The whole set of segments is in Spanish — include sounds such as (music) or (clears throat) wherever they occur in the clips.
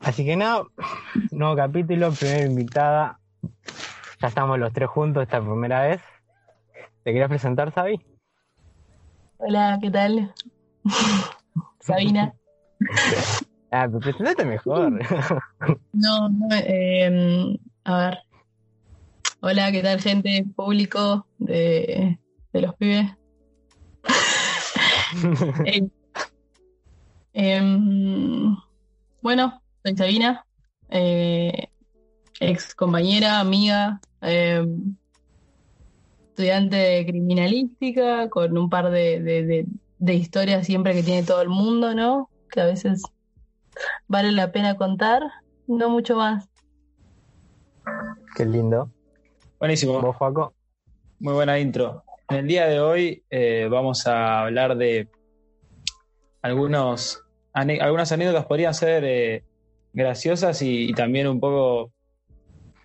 Así que no, nuevo capítulo, primera invitada. Ya estamos los tres juntos esta primera vez. ¿Te querías presentar, Sabi? Hola, ¿qué tal? (laughs) Sabina. Ah, pero presentate mejor. (laughs) No, no, eh, a ver. Hola, ¿qué tal, gente? Público de, de los pibes. (laughs) Eh, em, bueno, soy Sabina, eh, ex compañera, amiga, em, estudiante de criminalística, con un par de, de, de- de historias siempre que tiene todo el mundo, ¿no? Que a veces vale la pena contar, no mucho más. Qué lindo. Buenísimo, ¿Vos, Joaco? muy buena intro. En el día de hoy eh, vamos a hablar de algunos, algunas anécdotas podrían ser eh, graciosas y, y también un poco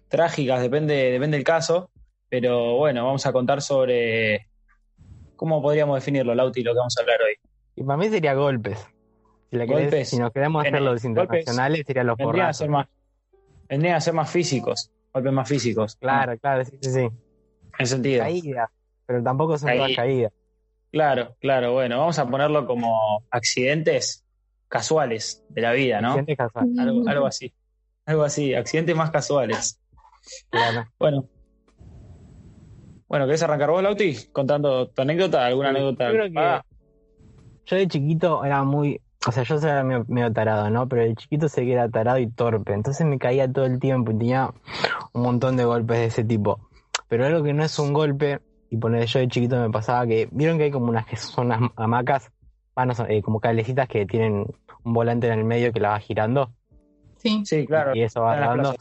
trágicas, depende, depende del caso, pero bueno, vamos a contar sobre cómo podríamos definirlo, Lauti, lo que vamos a hablar hoy. Y para mí sería golpes. Si, la querés- Golpes. si nos queremos hacer los internacionales, serían los Vendrían a ser más, vendrían a ser más físicos, golpes más físicos. Claro, claro, sí, sí, sí. En sentido. Caídas. Pero tampoco son todas Caí- caídas. Claro, claro, bueno, vamos a ponerlo como accidentes casuales de la vida, ¿no? Accidentes casuales, Algo, algo así. Algo así, accidentes más casuales. claro. Bueno. Bueno, ¿querés arrancar vos, Lauti? Contando tu anécdota, alguna Sí, anécdota. yo creo que- Ah, Yo de chiquito era muy, o sea, yo era medio, medio tarado, ¿no? Pero de chiquito sé que era tarado y torpe, entonces me caía todo el tiempo y tenía un montón de golpes de ese tipo. Pero algo que no es un golpe, y poner yo de chiquito me pasaba que, vieron que hay como unas que son unas hamacas, ah, no son, eh, como cablecitas que tienen un volante en el medio que la va girando Sí. sí, claro. y eso va dando.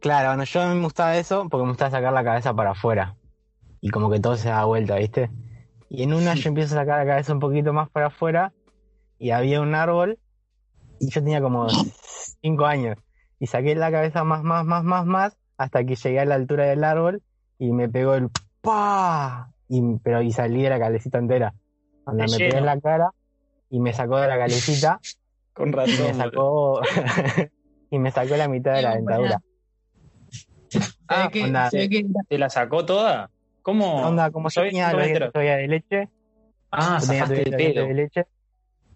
Claro, bueno, yo a mí me gustaba eso porque me gustaba sacar la cabeza para afuera. Y como que todo se da vuelta, ¿viste? Y en una yo empiezo a sacar la cabeza un poquito más para afuera y había un árbol y yo tenía como (laughs) cinco años. Y saqué la cabeza más, más, más, más, más hasta que llegué a la altura del árbol y me pegó el ¡pa! Y, pero y salí de la calecita entera. Cuando me pegué en la cara y me sacó de la calecita (laughs) Con y me razón. sacó (laughs) y me sacó la mitad de la dentadura. Se Ah, ve que, onda. que ¿Te la sacó toda? ¿Cómo? Onda, como yo tenía todavía de leche, Ah, zafaste el pelo. de leche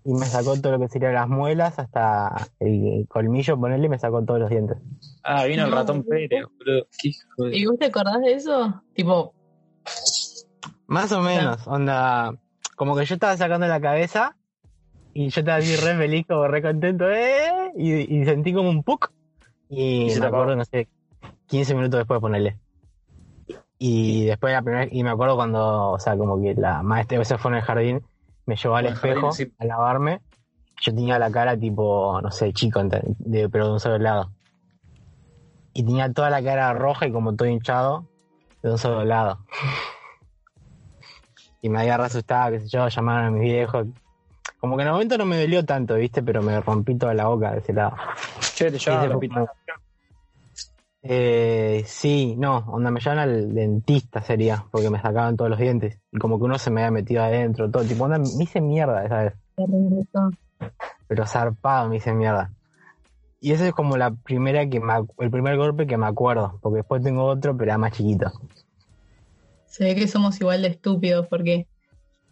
y me sacó todo lo que serían las muelas hasta el colmillo, ponerle y me sacó todos los dientes. Ah, vino el ratón. Pérez, de- ¿Y vos te acordás de eso? Tipo, Más o menos, onda, como que yo estaba sacando la cabeza y yo estaba así re feliz, como re contento, ¡eh! Y, y sentí como un puc y, Y se me acuerdo, no sé, 15 minutos después de ponerle. Y después la primera y me acuerdo cuando, o sea, como que la maestra, ese fue en el jardín, me llevó al jardín, espejo sí. a lavarme. Yo tenía la cara tipo, no sé, chico, de, pero de un solo lado. Y tenía toda la cara roja y como todo hinchado de un solo lado. (laughs) Y me había re asustado, qué sé yo, llamaron a mis viejos. Como que en el momento no me dolió tanto, ¿viste? Pero me rompí toda la boca de ese lado. Che, te hospital. Eh, sí, no, onda me llevan al dentista sería, porque me sacaban todos los dientes. Y como que uno se me había metido adentro, todo. Tipo, onda, me hice mierda esa vez. te regresó. Pero zarpado me hice mierda. Y ese es como la primera que me, el primer golpe que me acuerdo, porque después tengo otro, pero era más chiquito. Se ve que somos igual de estúpidos porque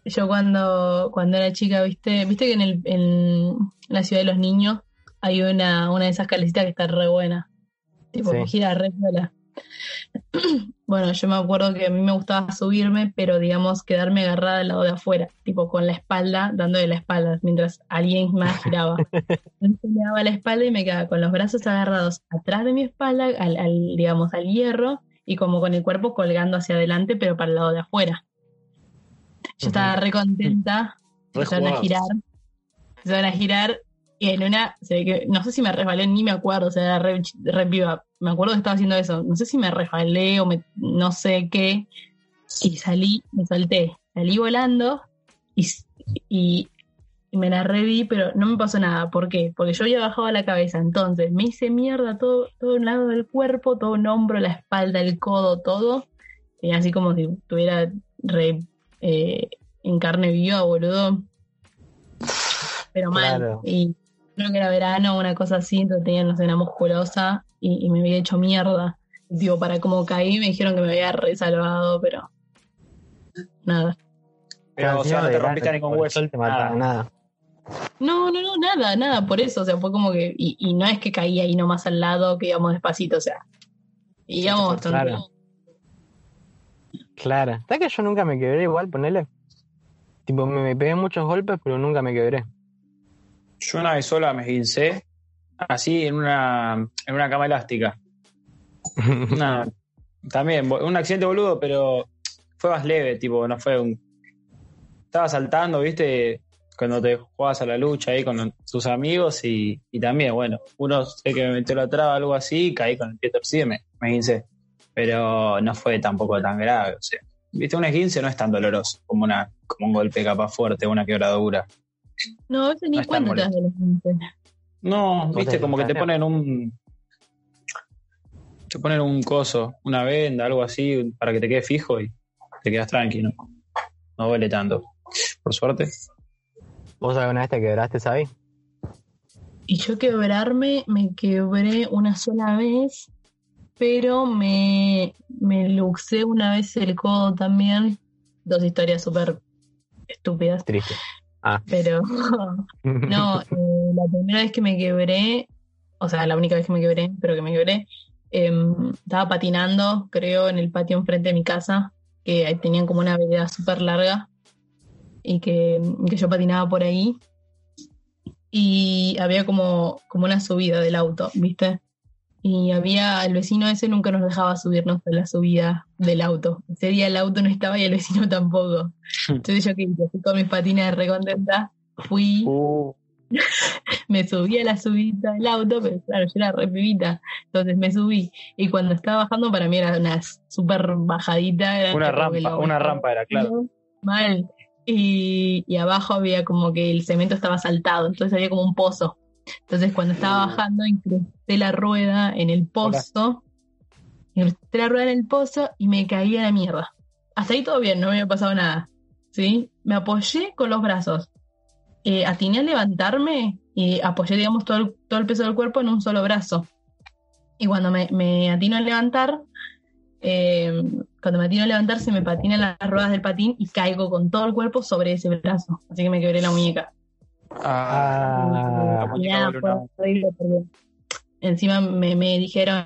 yo cuando, cuando era chica, viste, viste que en, el, en la ciudad de los niños hay una, una de esas calecitas que está re buena. Tipo, Sí. que gira re sola. (clears throat) bueno, yo me acuerdo que a mí me gustaba subirme, pero digamos quedarme agarrada al lado de afuera, tipo con la espalda, dándole la espalda, mientras alguien más (laughs) giraba. Entonces me daba la espalda y me quedaba con los brazos agarrados atrás de mi espalda, al, al, digamos, al hierro, y como con el cuerpo colgando hacia adelante, pero para el lado de afuera. Yo estaba re contenta, Re empezaron a girar, empezaron a girar, Y en una, se ve que, no sé si me resbalé, ni me acuerdo, o sea, era re, re piba. Me acuerdo que estaba haciendo eso. No sé si me resbalé o me, no sé qué. Y salí, me solté. Salí volando y, y, y me la reví, pero no me pasó nada. ¿Por qué? Porque yo había bajado la cabeza. Entonces me hice mierda todo, todo un lado del cuerpo, todo un hombro, la espalda, el codo, todo. Y así como si estuviera re eh, en carne viva, boludo. Pero mal. Claro. Y creo que era verano, una cosa así, entonces tenía, una musculosa y, y me había hecho mierda. Digo, para como caí, me dijeron que me había resalvado, pero nada. Pero, o sea, no te rompiste hueso. te nada. nada. No, no, no, nada, nada, por eso, o sea, fue como que, y, y no es que caí ahí nomás al lado, que íbamos despacito, o sea, íbamos Sí, claro. Claro. ¿Sabes que yo nunca me quebré igual, ponele? Tipo, me, me pegué muchos golpes, pero nunca me quebré. Yo una vez sola me esguincé, así en una, en una cama elástica. (laughs) También, un accidente boludo, pero fue más leve, tipo, no fue un. Estaba saltando, viste, cuando te jugabas a la lucha ahí con tus amigos y, y también, bueno, uno sé que me metió la traba, algo así, caí con el pie torcido y me, me. Pero no fue tampoco tan grave, o sea. Viste, un esguince no es tan doloroso como, una, como un golpe capaz fuerte, una quebradura. No, ni No cuenta te das de los dientes. No, ¿Vos viste, te como que te ponen un. Te ponen un coso, una venda, algo así, para que te quede fijo y te quedas tranquilo. No duele tanto. Por suerte. ¿Vos alguna vez te quebraste, ¿sabes? Y yo quebrarme, me quebré una sola vez, pero me, me luxé una vez el codo también. Dos historias súper estúpidas, Triste. Ah. pero (laughs) no, eh, la primera vez que me quebré, o sea, la única vez que me quebré, pero que me quebré, em, estaba patinando, creo, en el patio enfrente de mi casa, que ahí tenían como una vereda súper larga y que, que yo patinaba por ahí y había como, como una subida del auto, ¿viste? Y había, el vecino ese nunca nos dejaba subirnos a la subida del auto. Ese día el auto no estaba y el vecino (laughs) tampoco. Entonces yo que fui con mis patines re contenta, fui, Uh, (laughs) me subí a la subida del auto, pero claro, yo era re pibita. Entonces me subí. Y cuando estaba bajando, para mí era una súper bajadita. era una rampa, lo- una rampa era, claro. Mal. Y, y abajo había como que el cemento estaba saltado, entonces había como un pozo. Entonces cuando estaba bajando, incrusté la rueda en el pozo. Incrusté la rueda en el pozo y me caí a la mierda. Hasta ahí todo bien, no me había pasado nada. ¿Sí? Me apoyé con los brazos. Eh, atiné a levantarme y apoyé, digamos, todo el, todo el peso del cuerpo en un solo brazo. Y cuando me, me atino a levantar, eh, cuando me atino a levantar, se me patinan las ruedas del patín y caigo con todo el cuerpo sobre ese brazo. Así que me quebré la muñeca. Ah, la Y muñeca nada, duele fue una- horrible porque encima me, me dijeron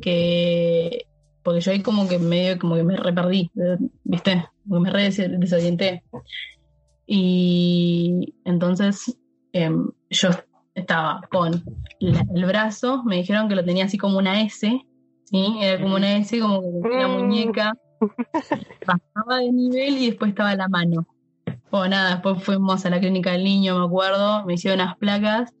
que porque yo ahí como que medio como que me re perdí, eh, ¿viste? Como que me re des- desorienté. Y entonces em, yo estaba con la- el brazo, me dijeron que lo tenía así como una S, ¿sí? Era como una S, como que la muñeca (laughs) bajaba de nivel y después estaba la mano. Bueno, nada, después fuimos a la clínica del niño, me acuerdo, me hicieron unas placas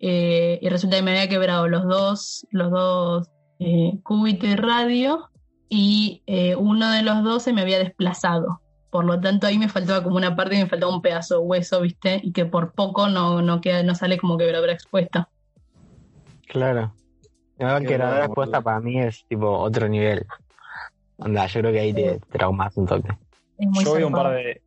eh, y resulta que me había quebrado los dos, los dos eh, cúbito y radio y eh, uno de los dos se me había desplazado. Por lo tanto, ahí me faltaba como una parte y me faltaba un pedazo de hueso, ¿viste? Y que por poco no, no queda, no sale como quebradura expuesta. claro. Quebradora loco, expuesta para mí es tipo otro nivel. Onda, yo creo que ahí te traumas un toque. Es muy Yo vi un par de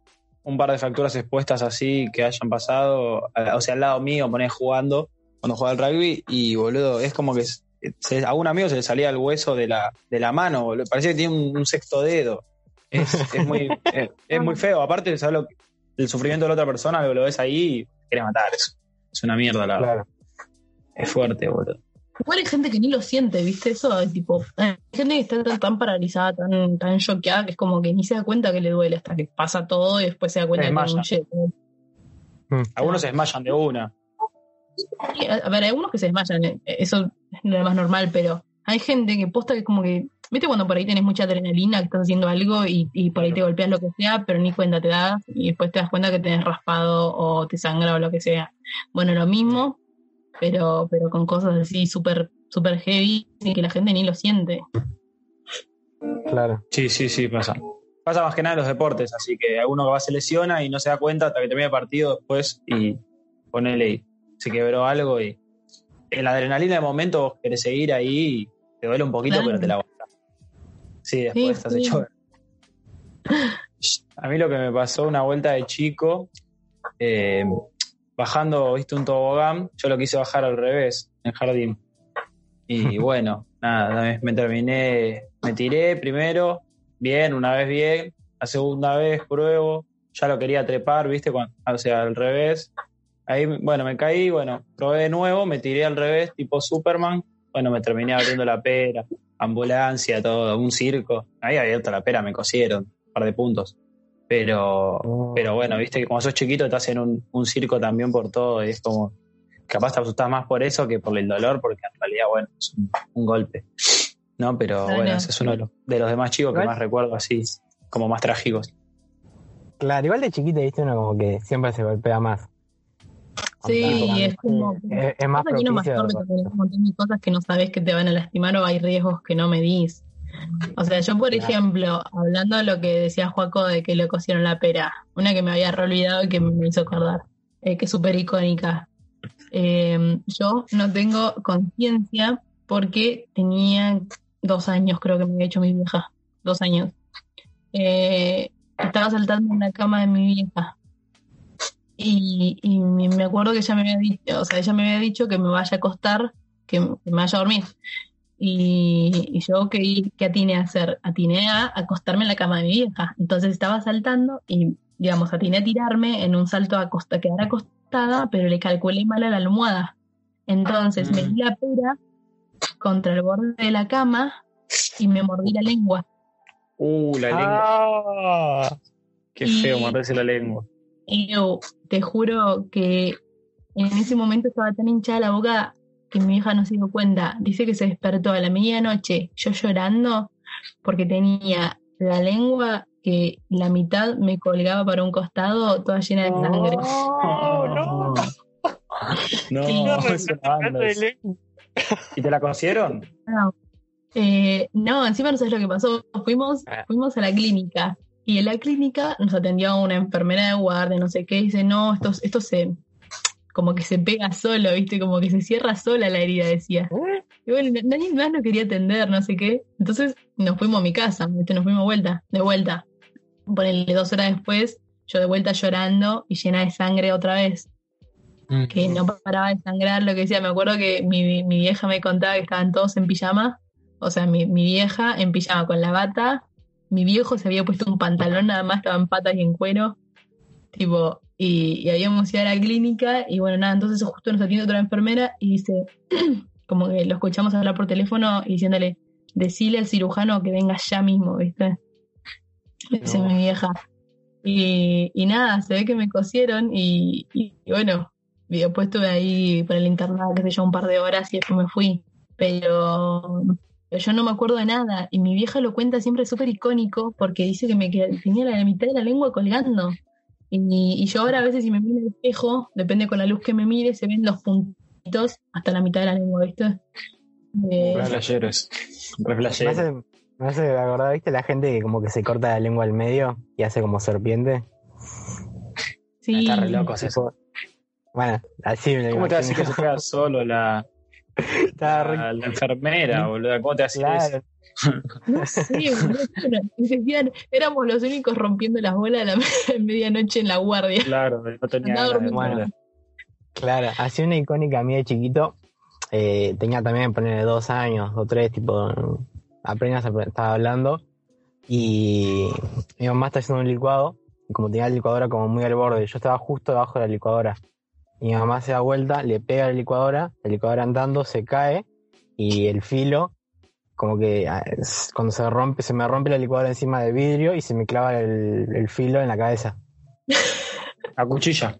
un par de fracturas expuestas así que hayan pasado, o sea, al lado mío, ponés jugando, cuando jugaba al rugby, y boludo, es como que se- a un amigo se le salía el hueso de la, de la mano, boludo. Parecía que tiene un, un sexto dedo. Es, es muy, es, (laughs) es muy feo. Aparte, ¿sabes lo que- el sufrimiento de la otra persona, lo, lo ves ahí y querés matar. Es, es una mierda, la verdad. Claro. Es fuerte, boludo. Igual hay gente que ni lo siente, ¿viste? Eso es tipo. Hay gente que está tan, tan paralizada, tan, tan choqueada, que es como que ni se da cuenta que le duele hasta que pasa todo y después se da cuenta Se que es un desmaya. jet. Algunos se desmayan de una. A ver, hay algunos que se desmayan, eh, eso es lo más normal, pero hay gente que posta que es como que. ¿Viste cuando por ahí tenés mucha adrenalina, que estás haciendo algo y, y por ahí te golpeas lo que sea, pero ni cuenta te das y después te das cuenta que tenés raspado o te sangra o lo que sea? Bueno, lo mismo, pero, pero con cosas así súper super heavy y que la gente ni lo siente. Claro. Sí, sí, sí, pasa. Pasa más que nada en los deportes, así que alguno va se lesiona y no se da cuenta hasta que termina el partido después y ponele y se quebró algo y en la adrenalina de momento vos querés seguir ahí y te duele un poquito, Claro. pero te la aguantás. Sí, después Sí, estás sí. hecho. A mí lo que me pasó una vuelta de chico, eh, bajando, viste, un tobogán, yo lo quise bajar al revés, en jardín. Y (laughs) bueno, nada, me- terminé, me tiré primero, bien, una vez bien, la segunda vez pruebo, ya lo quería trepar, viste, Cuando- o sea, al revés. Ahí, bueno, me caí, bueno, probé de nuevo, me tiré al revés, tipo Superman, bueno, me terminé abriendo la pera, ambulancia, todo, un circo. Ahí abierto la pera, me cosieron, un par de puntos. Pero, Oh. pero bueno, viste que como sos chiquito te hacen un, un circo también por todo y es como, capaz te asustás más por eso que por el dolor, porque en realidad, bueno, es un, un golpe. No, pero bueno, ese es uno de los, de los demás chicos que más recuerdo así, como más trágicos. Claro, igual de chiquita, viste, uno como que siempre se golpea más. Sí, es como- es, es más Pasa que uno más propicio. torpe porque hay un montón de cosas que no sabes que te van a lastimar o hay riesgos que no medís. O sea, yo por ejemplo, hablando de lo que decía Juaco de que le cosieron la pera, una que me había re olvidado y que me hizo acordar, eh, que es súper icónica. Eh, yo no tengo conciencia porque tenía dos años, creo que me había hecho mi vieja, dos años. Eh, estaba saltando en la cama de mi vieja y, y me acuerdo que ella me había dicho, o sea, ella me había dicho que me vaya a acostar, que me vaya a dormir. Y, y yo que, que atiné a hacer, atiné a acostarme en la cama de mi vieja. Entonces estaba saltando y, digamos, atiné a tirarme en un salto a costa, quedar acostada, pero le calculé mal a la almohada. Entonces me Mm. di la pera contra el borde de la cama y me mordí la lengua. Uh, la lengua. Ah, Qué feo morderse la lengua. Y yo te juro que en ese momento estaba tan hinchada la boca que mi hija no se dio cuenta. Dice que se despertó a la medianoche, yo llorando, porque tenía la lengua que la mitad me colgaba para un costado, toda llena de sangre. no, no. (laughs) No, banda. ¿Y te la cosieron? No. Eh, no, encima no sabes lo que pasó. Fuimos, Ah. fuimos a la clínica y en la clínica nos atendió una enfermera de guardia, no sé qué, y dice, no, esto, esto se, como que se pega solo, viste, como que se cierra sola la herida, decía. Y bueno, na- nadie más nos quería atender, no sé qué. Entonces nos fuimos a mi casa, ¿viste? nos fuimos vuelta, de vuelta. Ponele dos horas después, yo de vuelta llorando y llena de sangre otra vez que no paraba de sangrar, lo que decía, me acuerdo que mi, mi vieja me contaba que estaban todos en pijama, o sea, mi, mi vieja en pijama con la bata, mi viejo se había puesto un pantalón nada más, estaba en patas y en cuero, tipo, y, y habíamos ido a la clínica, y bueno, nada, entonces justo nos atiende otra enfermera y dice, (clears throat) como que lo escuchamos hablar por teléfono y diciéndole, decile al cirujano que venga ya mismo, ¿viste? (laughs) Dice No. mi vieja. Y, y nada, se ve que me cosieron y, y- y bueno, después estuve ahí por el internado, qué sé yo, un par de horas y después me fui. Pero, pero yo no me acuerdo de nada. Y mi vieja lo cuenta siempre súper icónico porque dice que me tenía la mitad de la lengua colgando. Y, y yo ahora a veces si me miro en el espejo, depende con la luz que me mire, se ven los puntitos hasta la mitad de la lengua, ¿viste? Eh, flasheros. Me me hace acordar, ¿viste? La gente que como que se corta la lengua al medio y hace como serpiente. sí, Está re loco eso. Bueno, así me lo ¿Cómo te hace que se queda solo la, (laughs) re- la, la enfermera, boludo? ¿Cómo te hace eso? No sé, (laughs) decían, éramos los únicos rompiendo las bolas de la (laughs) me- medianoche en la guardia. Claro, no tenía morder. claro. Así una icónica mía de chiquito. eh, tenía también, ponerle dos años o tres, tipo, apenas estaba hablando. Y mi mamá está haciendo un licuado. Y como tenía la licuadora como muy al borde, yo estaba justo debajo de la licuadora. Mi mamá se da vuelta, le pega a la licuadora, la licuadora andando, se cae y el filo, como que ah, cuando se rompe, se me rompe la licuadora encima del vidrio y se me clava el, el filo en la cabeza. A cuchilla.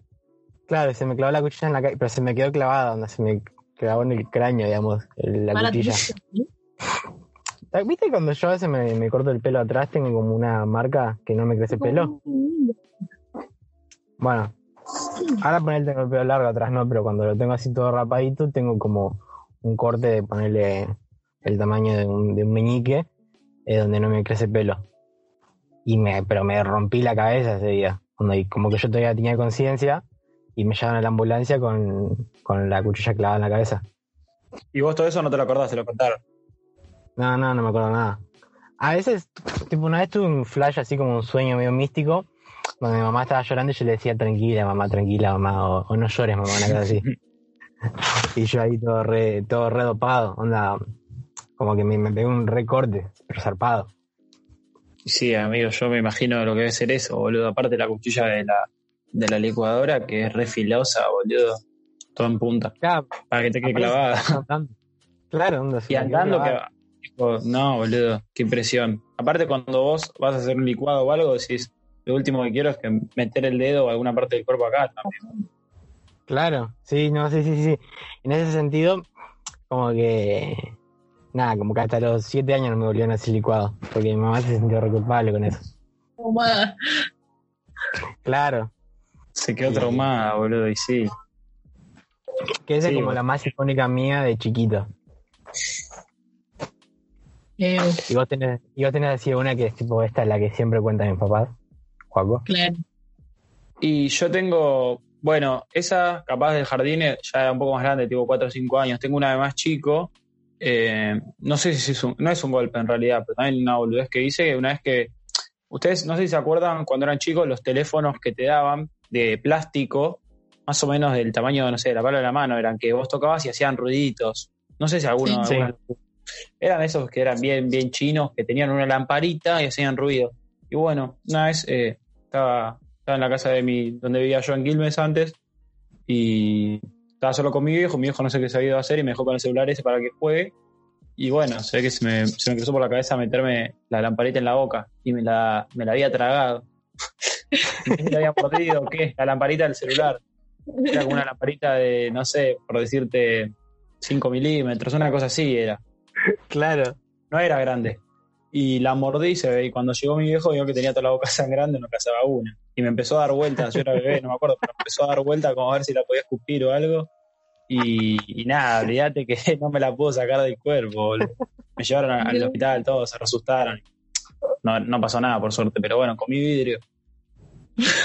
Claro, se me clavó la cuchilla en la cabeza, pero se me quedó clavada, donde se me clavó en el cráneo, digamos, el- la cuchilla. (laughs) ¿Viste cuando yo a veces me, me corto el pelo atrás, tengo como una marca que no me crece pelo? Bueno, Ahora poner tengo el pelo largo atrás, no, pero cuando lo tengo así todo rapadito, tengo como un corte de ponerle el tamaño de un, de un meñique, eh, donde no me crece pelo. Y me, pero me rompí la cabeza ese día. Cuando, y como que yo todavía tenía conciencia y me llevaron a la ambulancia con, con la cuchilla clavada en la cabeza. Y vos todo eso no te lo acordás, te lo contaron. No, no, no me acuerdo nada. A veces, tipo, una vez tuve un flash así como un sueño medio místico, donde mi mamá estaba llorando y yo le decía, tranquila, mamá, tranquila, mamá, o, o no llores, mamá, una cosa así. (laughs) y yo ahí todo re, todo re dopado, onda, como que me, me un recorte, pero zarpado. Sí, amigo, yo me imagino lo que debe ser eso, boludo. Aparte la cuchilla de la, de la licuadora, que es re filosa, boludo. Todo en punta. Claro, Para que te quede clavada. andando. Claro, onda, Y andando, que. no, boludo, qué impresión. Aparte, cuando vos vas a hacer un licuado o algo, decís, lo último que quiero es que meter el dedo o alguna parte del cuerpo acá también. Claro, sí, no, sí, sí, sí. En ese sentido, como que. Nada, como que hasta los siete años no me volvieron a hacer licuado, porque mi mamá se sintió re culpable con eso. Fumada. Claro, Se quedó Sí. traumada, boludo, y sí. que esa Sí, es como bueno. la más icónica mía de chiquito. Eh, Y vos tenés, y vos tenés así una que es tipo esta, la que siempre cuentan mis papás, Juaco. claro. Y yo tengo, bueno, esa capaz del jardín ya era un poco más grande, tipo 4 o 5 años. Tengo una de más chico. Eh, no sé si es un, no es un golpe en realidad, pero también una boludez que hice, una vez que, ustedes no sé si se acuerdan cuando eran chicos los teléfonos que te daban de plástico, más o menos del tamaño, no sé, de la palma de la mano, eran que vos tocabas y hacían ruiditos. No sé si alguno, Sí. alguna- eran esos que eran bien, bien chinos, que tenían una lamparita y hacían ruido. Y bueno, una vez eh, estaba, estaba en la casa de mi, donde vivía yo en Quilmes antes, y estaba solo con mi viejo, mi viejo no sé qué se había ido a hacer y me dejó con el celular ese para que juegue. Y bueno, se ve que se me, se me cruzó por la cabeza meterme la lamparita en la boca y me la, me la había tragado. No sé si la había mordido, o ¿qué? La lamparita del celular. Era como una lamparita de, no sé, por decirte, 5 milímetros, una cosa así era Claro. no era grande. Y la mordí y, se ve, y cuando llegó mi viejo vio que tenía toda la boca (laughs) sangrando y no cazaba una. Y me empezó a dar vueltas, yo era bebé, no me acuerdo, pero me empezó a dar vueltas como a ver si la podía escupir o algo. Y, y nada, olvídate que (laughs) no me la puedo sacar del cuerpo. boludo. Me llevaron a- al hospital, todos se asustaron. No, no pasó nada, por suerte, pero bueno, comí vidrio.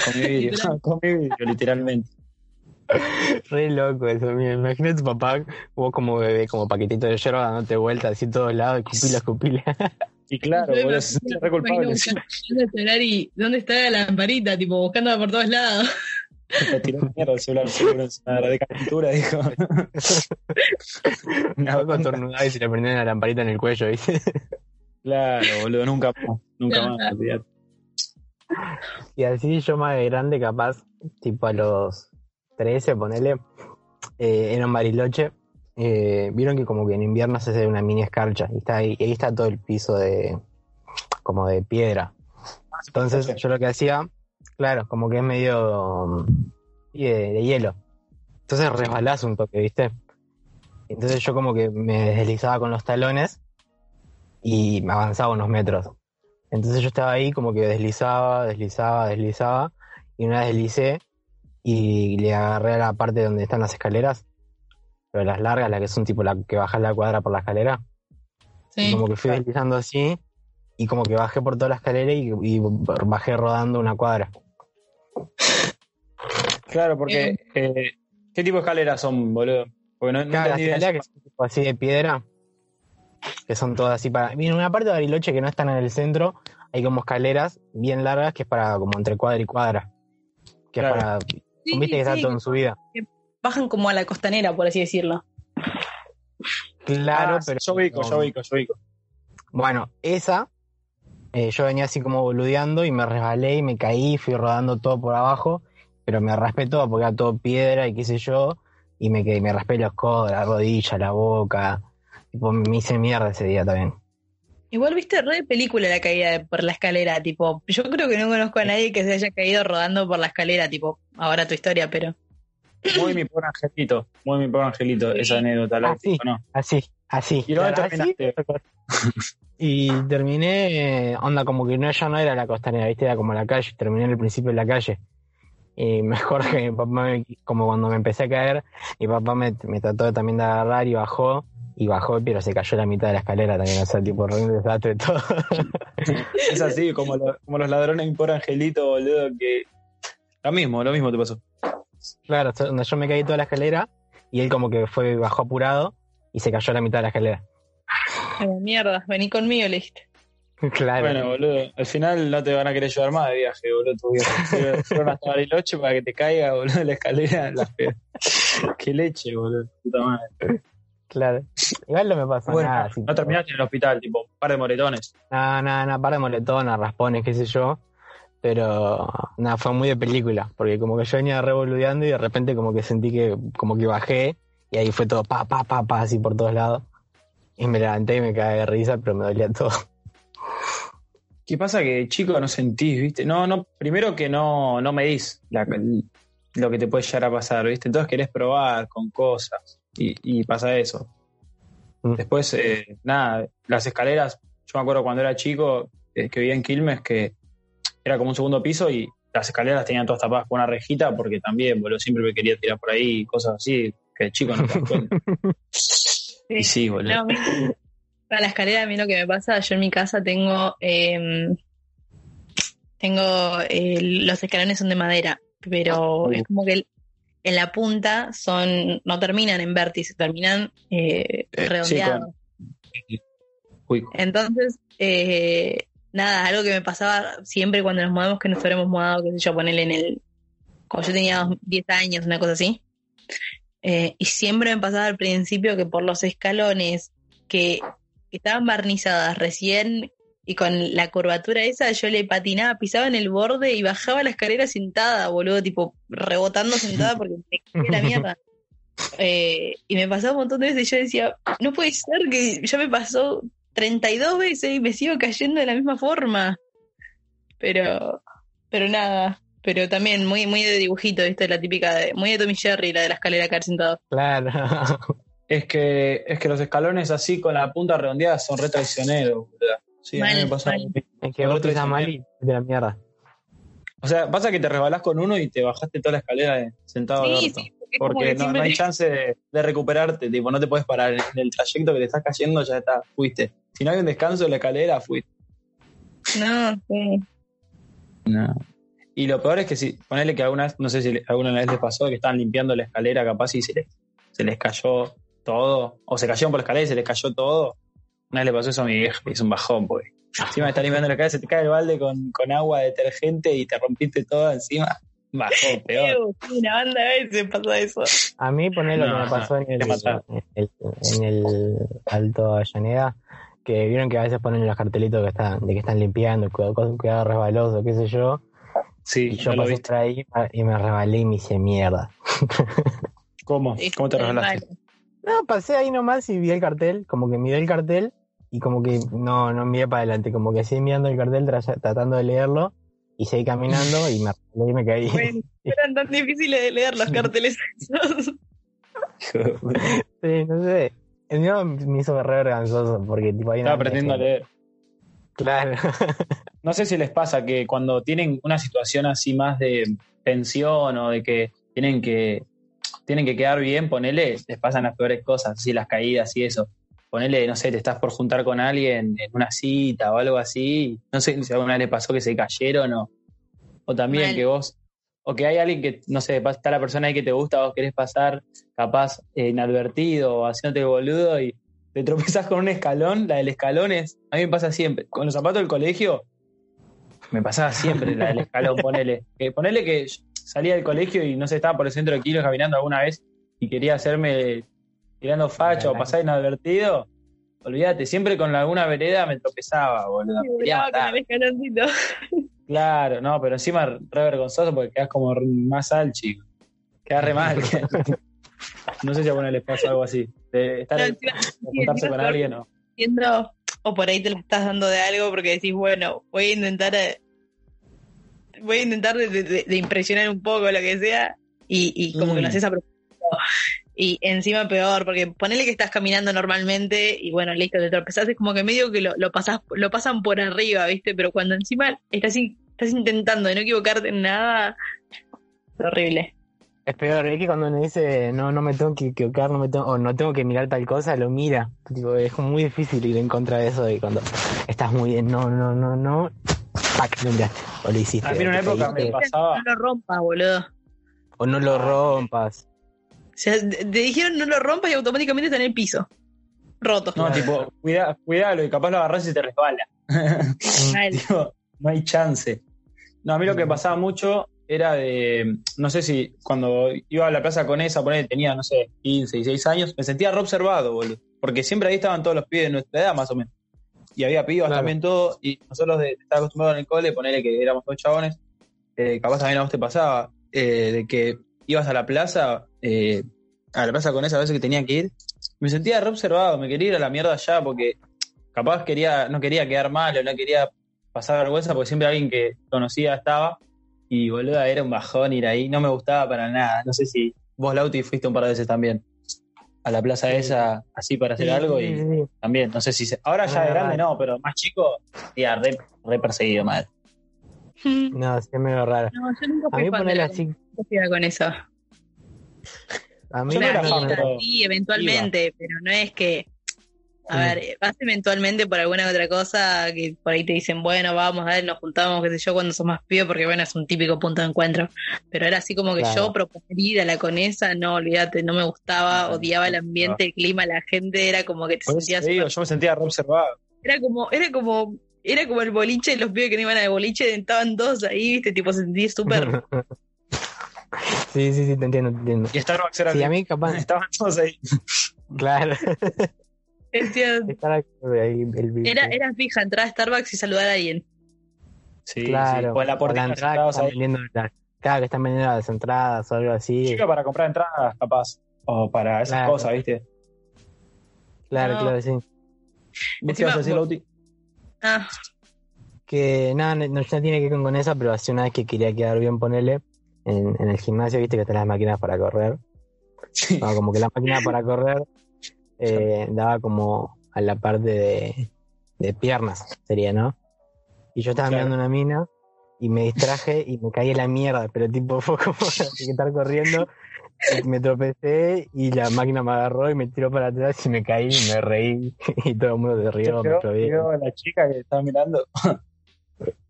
Comí vidrio, (laughs) comí vidrio, literalmente. Re loco eso, mira, imagina a tu papá, vos como bebé, como paquetito de yerba dándote vueltas así todos lados, escupila, escupila. Y claro, boludo, se re culpable. y ¿dónde está la lamparita? Tipo, buscándola por todos lados. Me tiró mierda el celular, seguro, una (laughs) de calentura, dijo. (laughs) Una Vos contornudás y se le prendés la lamparita en el cuello, ¿viste? Claro, boludo, nunca más, nunca más, olvidate. Y así yo más de grande, capaz, tipo a los 13, ponele, eh, era un bariloche. Eh, Vieron que como que en invierno se hace una mini escarcha y está ahí, y ahí está todo el piso de como de piedra. Entonces yo lo que hacía, claro, como que es medio mm, de hielo. Entonces resbalás un toque, ¿viste? Entonces yo como que me deslizaba con los talones y me avanzaba unos metros. Entonces yo estaba ahí como que deslizaba, deslizaba, deslizaba y una vez deslicé y le agarré a la parte donde están las escaleras, pero las largas, las que son tipo la que bajas la cuadra por la escalera. Y Sí. como que fui deslizando así y como que bajé por toda la escalera y, y bajé rodando una cuadra. Claro, porque. eh, ¿Qué tipo de escaleras son, boludo? Porque no, no Claro, las escaleras eso. que son tipo así de piedra, que son todas así para... Miren, una parte de Bariloche que no están en el centro, hay como escaleras bien largas que es para como entre cuadra y cuadra. Que Claro. es para... Sí, Viste que está sí, todo en subida. Bajan como a la costanera, por así decirlo. Claro, Ah, pero... Yo ubico, yo ubico, yo ubico. Bueno, esa, eh, yo venía así como boludeando y me resbalé y me caí, fui rodando todo por abajo, pero me raspé todo porque era todo piedra y qué sé yo, y me quedé, me raspé los codos, la rodilla, la boca, tipo, me hice mierda ese día también. Igual viste re de película la caída de- por la escalera, tipo, yo creo que no conozco a nadie que se haya caído rodando por la escalera, tipo, ahora tu historia, pero Muy mi pobre angelito, muy mi pobre angelito, esa anécdota, la sí. ¿no? Así, así. ¿Y Así, terminaste? Y terminé, eh, onda, como que no, ya no era la costanera, viste, era como la calle, terminé en el principio de la calle. Y (laughs) mejor que mi papá, me- como cuando me empecé a caer, mi papá me, me trató también de agarrar y bajó, y bajó, pero se cayó la mitad de la escalera también, o sea, tipo, re desastre todo. (laughs) Es así, como, lo- como los ladrones por Angelito, boludo, que... Lo mismo, lo mismo te pasó. Claro, donde yo me caí toda la escalera, y él como que fue, bajó apurado, y se cayó la mitad de la escalera. Como mierda, vení conmigo, le dijiste. (laughs) claro. Bueno, boludo, al final no te van a querer llevar más de viaje, boludo, tu. Fueron- (laughs) hasta Bariloche para que te caiga, boludo, de la escalera. La fe- Qué leche, boludo. Puta madre. Claro. Igual no me pasa Bueno, nada. no, no terminaste en el hospital, tipo, un par de moretones. Nada, nada, nada, par de moletones, raspones, qué sé yo. Pero nada, fue muy de película, porque como que yo venía revoludeando y de repente como que sentí que como que bajé y ahí fue todo pa, pa, pa, pa, así por todos lados. Y me levanté y me caí de risa, pero me dolía todo. ¿Qué pasa que chico no sentís, viste? No, no, primero que no, no medís la- lo que te puede llegar a pasar, viste? Entonces querés probar con cosas y, y pasa eso. Mm. Después, eh, nada, las escaleras, yo me acuerdo cuando era chico, eh, que vivía en Quilmes, que era como un segundo piso y las escaleras tenían todas tapadas con una rejita porque también, boludo, siempre me quería tirar por ahí y cosas así, que de chico no te das cuenta. (laughs) Y sí, boludo. No, a mí- para la escalera, a mí lo que me pasa, yo en mi casa tengo. eh, tengo. eh, los escalones son de madera, pero Uh. es como que el- en la punta son. no terminan en vértice, terminan eh, Eh, sí, redondeados. Uy, Entonces, eh, nada, algo que me pasaba siempre cuando nos mudamos, que nos hubiéramos mudado, qué sé yo, ponerle en el. Cuando yo tenía 10 años, una cosa así. Eh, y siempre me pasaba al principio que por los escalones que estaban barnizadas recién y con la curvatura esa, yo le patinaba, pisaba en el borde y bajaba la escalera sentada, boludo, tipo rebotando sentada (laughs) porque me la mierda. Eh, y me pasaba un montón de veces y yo decía, no puede ser que ya me pasó 32 veces y me sigo cayendo de la misma forma. Pero, pero nada, pero también muy, muy de dibujito, ¿viste? La típica de, muy de Tommy Jerry, la de la escalera caer sentado. Claro. (laughs) Es que, es que los escalones así con la punta redondeada son re traicioneros, boludo. Sí, a mí me pasa. Es que vos pisás mal y de la mierda. O sea, pasa que te resbalás con uno y te bajaste toda la escalera de- sentado Sí, sí, porque no, hay chance de, de recuperarte, tipo, no te puedes parar. En el trayecto que te estás cayendo ya está, fuiste. Si no hay un descanso en la escalera, fuiste. No, sí. No. Y lo peor es que si, ponele que alguna vez, no sé si alguna vez les pasó que estaban limpiando la escalera capaz y se les, se les cayó todo, o se cayeron por la escalera y se les cayó todo. Una vez le pasó eso a mi vieja, y es un bajón, porque encima estar limpiando la escalera, se te cae el balde con, con agua detergente y te rompiste todo encima. Bajón, peor. Una banda de veces pasa eso. A mí poner lo No, que me pasó en el, en el, en el Alto Avellaneda, que vieron que a veces ponen los cartelitos que están, de que están limpiando, cuidado, cuidado resbaloso, qué sé yo. Sí, Y yo no pasé por ahí y me rebalé y me hice mierda. (laughs) ¿Cómo? ¿Cómo te resbalaste? No, pasé ahí nomás y vi el cartel, como que miré el cartel y como que no, no miré para adelante, como que seguí mirando el cartel tra- tratando de leerlo y seguí caminando y me, resbalé y me caí. Bueno, (laughs) eran tan difíciles de leer los carteles esos. (laughs) Sí, no sé. El mío me hizo re vergonzoso porque tipo una Estaba aprendiendo a leer. Claro. (laughs) No sé si les pasa que cuando tienen una situación así más de tensión o de que tienen que tienen que quedar bien, ponele, les pasan las peores cosas, así las caídas y eso. Ponele, no sé, te estás por juntar con alguien en una cita o algo así. No sé si alguna vez le pasó que se cayeron o, o también Mal. que vos, o que hay alguien que, no sé, está la persona ahí que te gusta, vos querés pasar capaz eh, inadvertido o haciéndote boludo y te tropezás con un escalón, la del escalón es, a mí me pasa siempre, con los zapatos del colegio, me pasaba siempre la del escalón, ponele. (laughs) Que ponele que salía del colegio y no sé, estaba por el centro de kilos caminando alguna vez y quería hacerme tirando facho o pasar inadvertido. Olvídate, siempre con alguna vereda me tropezaba, boludo. Me con el escaloncito. Claro, no, pero encima re vergonzoso porque quedas como más al chico. Quedas re mal. (laughs) no sé si a alguna les pasa algo así. De estar No, de juntarse encima con alguien o. O por ahí te lo estás dando de algo porque decís, bueno, voy a intentar eh, voy a intentar de, de- de impresionar un poco lo que sea y, y como que Mm. lo haces a propósito. Y encima peor, porque ponele que estás caminando normalmente y bueno, listo, te tropezás, es como que medio que lo, lo pasás, lo pasan por arriba, ¿viste? Pero cuando encima estás, in- estás intentando de no equivocarte en nada, horrible. Es peor, es que cuando uno dice no, no me tengo que equivocar, no me tengo, o no tengo que mirar tal cosa, lo mira. Tipo, es muy difícil ir en contra de eso y cuando estás muy bien, no, no, no, no, pac, lo miraste, o lo hiciste. A mí en una época me pasaba. No lo rompas, boludo. O no lo rompas. O sea, te dijeron no lo rompas y automáticamente está en el piso. Roto. No, tipo, cuida, cuidalo y capaz lo agarras y te resbala. (laughs) Tipo, no hay chance. No, a mí lo que pasaba mucho era de, no sé si cuando iba a la plaza con esa, poner tenía, no sé, 15, 16 años, me sentía re observado, boludo. Porque siempre ahí estaban todos los pibes de nuestra edad, más o menos. Y había pibas Claro. también todo, y nosotros de estar acostumbrados en el cole, ponerle que éramos todos chabones, eh, capaz también a vos te pasaba, eh, de que ibas a la plaza, eh, a la plaza con esa a veces que tenía que ir, me sentía re observado, me quería ir a la mierda allá porque capaz quería, no quería quedar mal o no quería pasar vergüenza porque siempre alguien que conocía estaba y boluda era un bajón ir ahí, no me gustaba para nada, no sé si vos Lauti fuiste un par de veces también a la plaza esa así para hacer Sí, algo sí, y sí, también, no sé si se- ahora ya Ah, de grande no, pero más chico, ya re, re perseguido mal. Mm, No, sí es medio raro. No, yo nunca A fui mí de ponerle la así, con eso. A mí Yo no era no, fan, no, pero- Sí, eventualmente, pero no es que. A ver, vas eventualmente por alguna otra cosa que por ahí te dicen, bueno, vamos, a ver, nos juntamos, qué sé yo, cuando sos más pibe, porque bueno, es un típico punto de encuentro. Pero era así como que Claro. yo proponer ir a la conesa, no, olvídate, no me gustaba, No, odiaba el no. ambiente, el clima, la gente, era como que te Por eso sentías te digo, yo me sentía re observado. era como, era como, era como el boliche de los pibes que no iban al boliche, estaban dos ahí, viste, tipo, sentí súper (laughs) sí, sí, sí, te entiendo, te entiendo. Y Starbucks era Sí, a mí capaz, (laughs) Estaban todos ahí. (laughs) claro. bicho. era, era fija, entrar a Starbucks y saludar a alguien. Sí, Claro, sí. O en la puerta la entrada que están vendiendo las, claro, que están vendiendo las entradas o algo así. Chica para comprar entradas, capaz. O para esas Claro. cosas, ¿viste? Claro, No. claro, sí. ¿Vos qué Encima, ibas a decir, Lauti? Ah, Que nada, no, no tiene que ver con esa, pero hace una vez que quería quedar bien, ponerle en, en el gimnasio, viste que están las máquinas para correr. Sí. No, como que la máquina para correr (laughs) eh, daba como a la parte de, de piernas, sería, ¿no? Y yo estaba Claro. mirando una mina y me distraje y me caí en la mierda, pero tipo (laughs) fue como que estar corriendo, me tropecé y la máquina me agarró y me tiró para atrás y me caí y me reí (laughs) y todo el mundo se rió, me la chica que estaba mirando.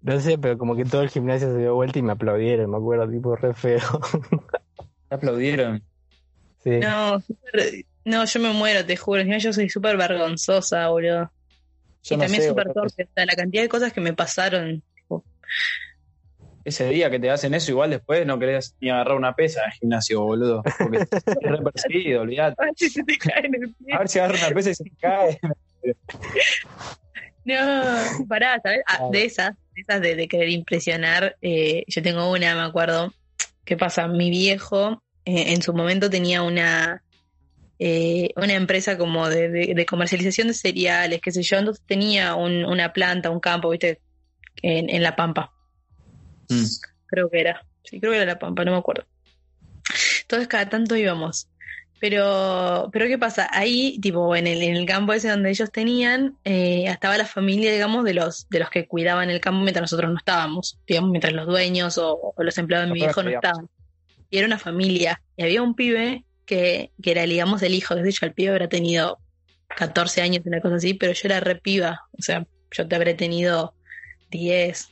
No sé, pero como que todo el gimnasio se dio vuelta y me aplaudieron, me acuerdo, tipo re feo. (laughs) Te aplaudieron. sí. no, no, yo me muero, te juro, yo soy súper vergonzosa, boludo. Yo y no también súper torpe, o sea, la cantidad de cosas que me pasaron. tipo, ese día que te hacen eso, igual después no querés ni agarrar una pesa en el gimnasio, boludo. Porque (laughs) es re perseguido, olvidate. Ay, se te cae en el pie. A ver si agarra una pesa y se te cae. (laughs) No, pará, ¿sabes? Ah, Claro. de esas, esas de, de querer impresionar, eh, yo tengo una, me acuerdo. ¿Qué pasa? Mi viejo eh, en su momento tenía una eh, una empresa como de, de- de comercialización de cereales, qué sé yo, entonces tenía un- una planta, un campo, viste, en, en La Pampa, Mm. creo que era. Sí, creo que era La Pampa, no me acuerdo. Entonces cada tanto íbamos. Pero, pero ¿qué pasa? Ahí, tipo, en el, en el campo ese donde ellos tenían, eh, estaba la familia, digamos, de los, de los que cuidaban el campo mientras nosotros no estábamos, digamos, mientras los dueños o, o los empleados de mi viejo no estaban. Y era una familia. Y había un pibe que, que era, digamos, el hijo, sé yo, el pibe habrá tenido 14 años, una cosa así, pero yo era re piba. O sea, yo te habré tenido 10.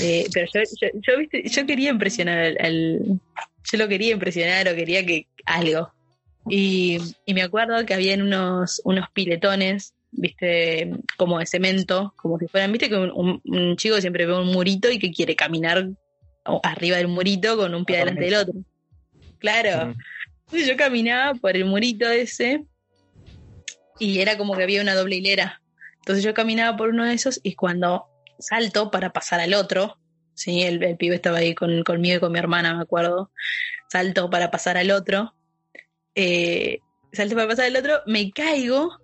Eh, pero yo, yo, yo, viste, yo quería impresionar al, al- yo lo quería impresionar o quería que algo. Y, y me acuerdo que habían unos, unos piletones, viste, como de cemento, como si fueran, viste que un, un- un chico siempre ve un murito y que quiere caminar arriba del murito con un pie La delante del otro. Claro. Mm. Entonces yo caminaba por el murito ese y era como que había una doble hilera. Entonces yo caminaba por uno de esos y cuando salto para pasar al otro, sí, el, el pibe estaba ahí con, conmigo y con mi hermana, me acuerdo, salto para pasar al otro, eh, salto para pasar al otro, me caigo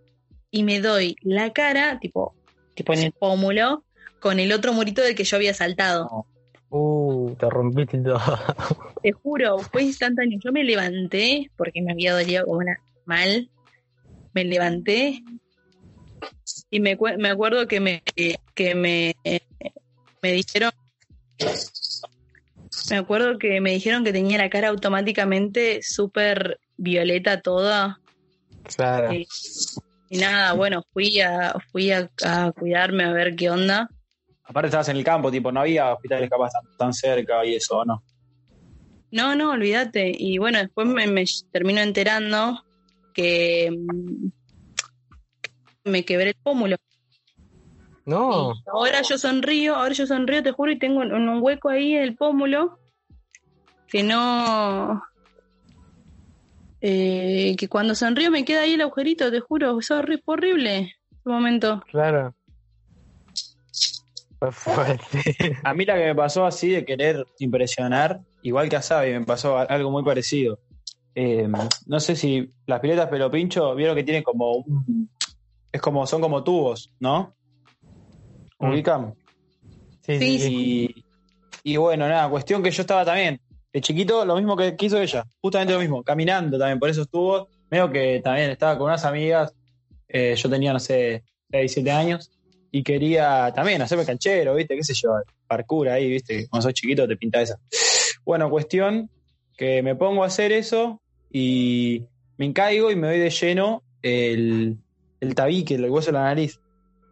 y me doy la cara, tipo, tipo en el pómulo, con el otro murito del que yo había saltado. Uh, te rompiste todo. (laughs) Te juro, fue instantáneo. Yo me levanté, porque me había dolido como una mal. Me levanté y me, me acuerdo que me, que me, me dijeron, me acuerdo que me dijeron que tenía la cara automáticamente súper violeta toda. Claro. Y, y nada, bueno, fui a, fui a, a cuidarme a ver qué onda. Aparte estabas en el campo, tipo, no había hospitales capaz tan, tan cerca y eso, ¿o ¿no? No, no, olvídate. Y bueno, después me, me termino enterando que mm, me quebré el pómulo. No, Y ahora yo sonrío, ahora yo sonrío, te juro, y tengo un, un hueco ahí en el pómulo que no. eh, que cuando sonrío me queda ahí el agujerito, te juro, es horrible ese momento. claro. Fue fuerte. (laughs) A mí la que me pasó así de querer impresionar, igual que a Sabi, me pasó algo muy parecido. Eh, no sé si las piletas pelo pincho vieron que tienen como un- es como son como tubos, ¿no? Mm. Ubican. Sí, Sí, sí, sí. Y, y bueno, nada, cuestión que yo estaba también de chiquito, lo mismo que quiso ella, justamente lo mismo, caminando también por esos tubos, medio que también estaba con unas amigas, eh, yo tenía, no sé, 6, 7 años, y quería también hacerme canchero, ¿viste? ¿Qué sé yo? Parkour ahí, ¿viste? Cuando sos chiquito te pinta esa. Bueno, cuestión que me pongo a hacer eso y me encaigo y me doy de lleno el, el tabique, el hueso de la nariz.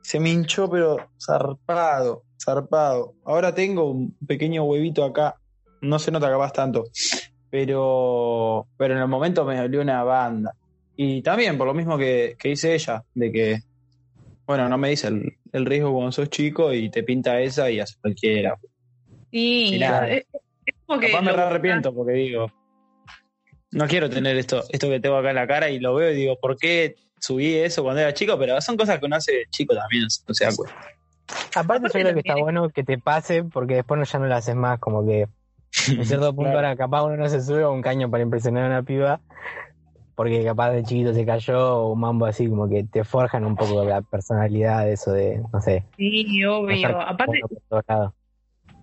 Se me hinchó, pero zarpado, zarpado. Ahora tengo un pequeño huevito acá. No se nota capaz tanto. Pero, pero en el momento me dolió una banda. Y también por lo mismo que, que dice ella, de que, bueno, no me dice el, el riesgo cuando sos chico y te pinta esa y hace cualquiera. Sí, Y nada. es, es como que. Capaz me arrepiento porque digo, no quiero tener esto, esto que tengo acá en la cara y lo veo y digo, ¿por qué subí eso cuando era chico? Pero son cosas que uno hace chico también, no se da cuenta. Aparte, Aparte yo creo que está bueno que te pase porque después no, ya no lo haces más, como que en cierto punto Claro. ahora capaz uno no se sube a un caño para impresionar a una piba porque capaz de chiquito se cayó o un mambo así, como que te forjan un poco la personalidad, eso de, no sé. Sí, obvio. Aparte,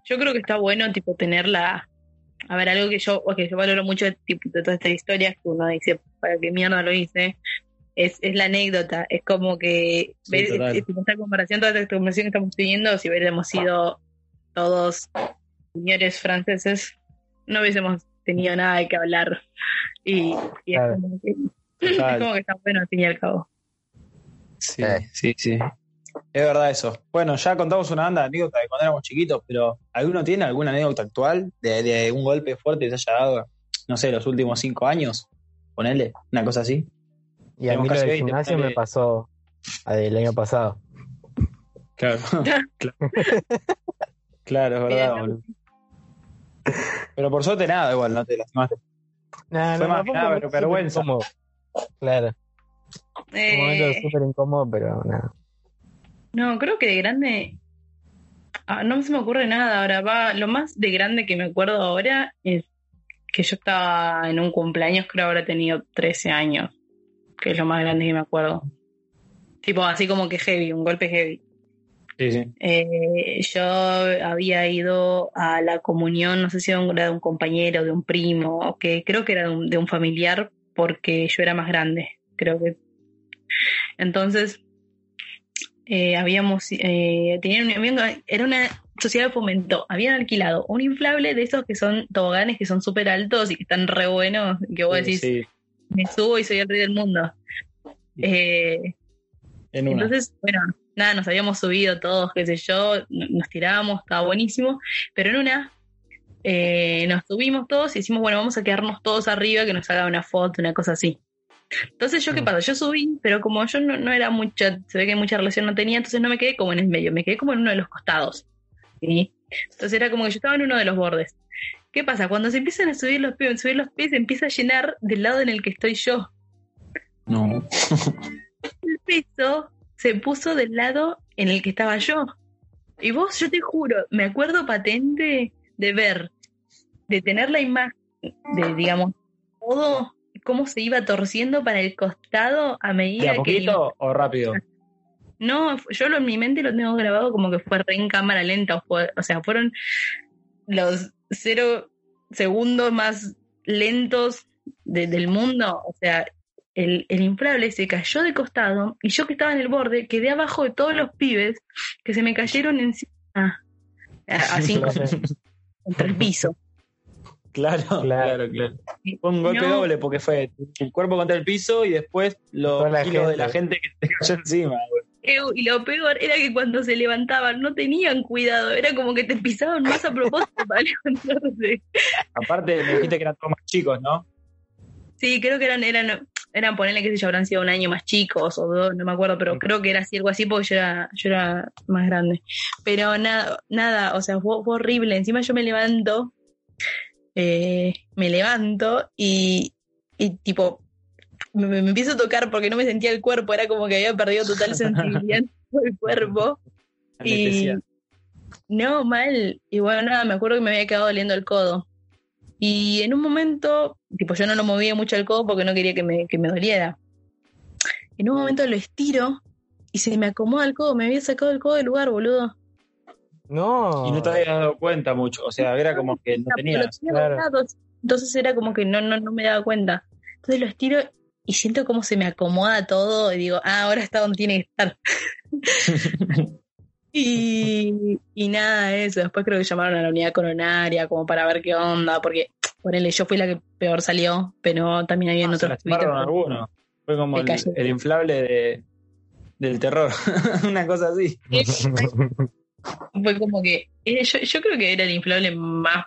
yo creo que está bueno, tipo, tener la. A ver, algo que yo, que yo valoro mucho tipo, de todas estas historias, que uno dice, ¿para qué mierda lo hice? Es, es la anécdota. Es como que, Sí, es- esta comparación, toda esta conversación que estamos teniendo, si hubiéramos sido todos señores franceses, no hubiésemos tenido nada de que hablar. Y, y Claro. es, como que, es (laughs) como que está bueno, al fin y al cabo. Sí, Eh. sí, sí. Es verdad eso. Bueno, ya contamos una banda de anécdotas de cuando éramos chiquitos, pero ¿alguno tiene alguna anécdota actual de, de un golpe fuerte que se haya dado, no sé, los últimos cinco años? Ponele, una cosa así. Y a mí lo del 20, gimnasio ponele. me pasó ah, el año pasado. Claro. (laughs) claro, es verdad, boludo. Pero por suerte nada, igual, no te lastimaste. Nah, Fue más fue que nada, pero vergüenza. incómodo. Claro, un momento Eh, súper incómodo, pero nada. No, creo que de grande. ah, no se me ocurre nada ahora. Va, lo más de grande que me acuerdo ahora es que yo estaba en un cumpleaños, creo habrá tenido 13 años, que es lo más grande que me acuerdo. Tipo, así como que heavy, un golpe heavy. Sí, sí. Eh, yo había ido a la comunión, no sé si era de un compañero, de un primo, o que creo que era de un, de un familiar, porque yo era más grande, creo que. Entonces, eh, habíamos, eh, tenían, habían- era una sociedad de fomento, habían alquilado un inflable de esos que son toboganes que son súper altos y que están re buenos, que vos Sí, decís, sí, me subo y soy el rey del mundo. Eh, en una. entonces, bueno, nada, nos habíamos subido todos, qué sé yo, nos tirábamos, estaba buenísimo, pero en una eh, nos subimos todos y decimos, bueno, vamos a quedarnos todos arriba, que nos haga una foto, una cosa así. Entonces, ¿yo qué Mm. pasa? Yo subí, pero como yo no, no era mucha, se ve que mucha relación no tenía, entonces no me quedé como en el medio, me quedé como en uno de los costados. ¿sí? Entonces era como que yo estaba en uno de los bordes. ¿Qué pasa? Cuando se empiezan a subir los pies, subir los pies, se empieza a llenar del lado en el que estoy yo. No. el peso se puso del lado en el que estaba yo. Y vos, yo te juro, me acuerdo patente de ver, de tener la imagen, de, digamos, todo, cómo se iba torciendo para el costado a ¿De medida a que... poquito o rápido? No, yo lo, en mi mente lo tengo grabado como que fue re en cámara lenta, o, fue- o sea, fueron los cero segundos más lentos de- del mundo, o sea, el, el inflable se cayó de costado y yo que estaba en el borde quedé abajo de todos los pibes que se me cayeron encima, a- como contra el piso. Claro, claro, claro. Fue un golpe No. doble porque fue el cuerpo contra el piso y después los Toda la kilos de la gente. que te cayó encima. güey. Y lo peor era que cuando se levantaban no tenían cuidado, era como que te pisaban más a propósito para levantarse. (laughs) Aparte, me dijiste que eran todos más chicos, ¿no? Sí, creo que eran, eran, eran ponerle que sé yo, habrán sido un año más chicos o dos, no me acuerdo, pero creo que era así, algo así porque yo era, yo era más grande. Pero nada, nada, o sea, fue, fue horrible. Encima yo me levanto, eh, me levanto y, y tipo, me, me empiezo a tocar porque no me sentía el cuerpo, era como que había perdido total (laughs) sensibilidad en todo el cuerpo. Y no, mal. Y bueno, nada, me acuerdo que me había quedado doliendo el codo. Y en un momento, tipo, yo no lo movía mucho el codo porque no quería que me, que me doliera. En un momento lo estiro y se me acomoda el codo. Me había sacado el codo del lugar, boludo. No. Y no te habías dado cuenta mucho. O sea, era como que no tenías. tenía claro. entonces era como que no, no, no me daba cuenta. Entonces lo estiro y siento como se me acomoda todo y digo, ah, ahora está donde tiene que estar. (laughs) Y, y nada de eso. Después creo que llamaron a la unidad coronaria como para ver qué onda, porque ponele, yo fui la que peor salió, pero también había Ah, se otros pibitos. algunos. Fue como el, el inflable de, del terror. (laughs) Una cosa así. (laughs) Fue como que eh, yo, yo creo que era el inflable más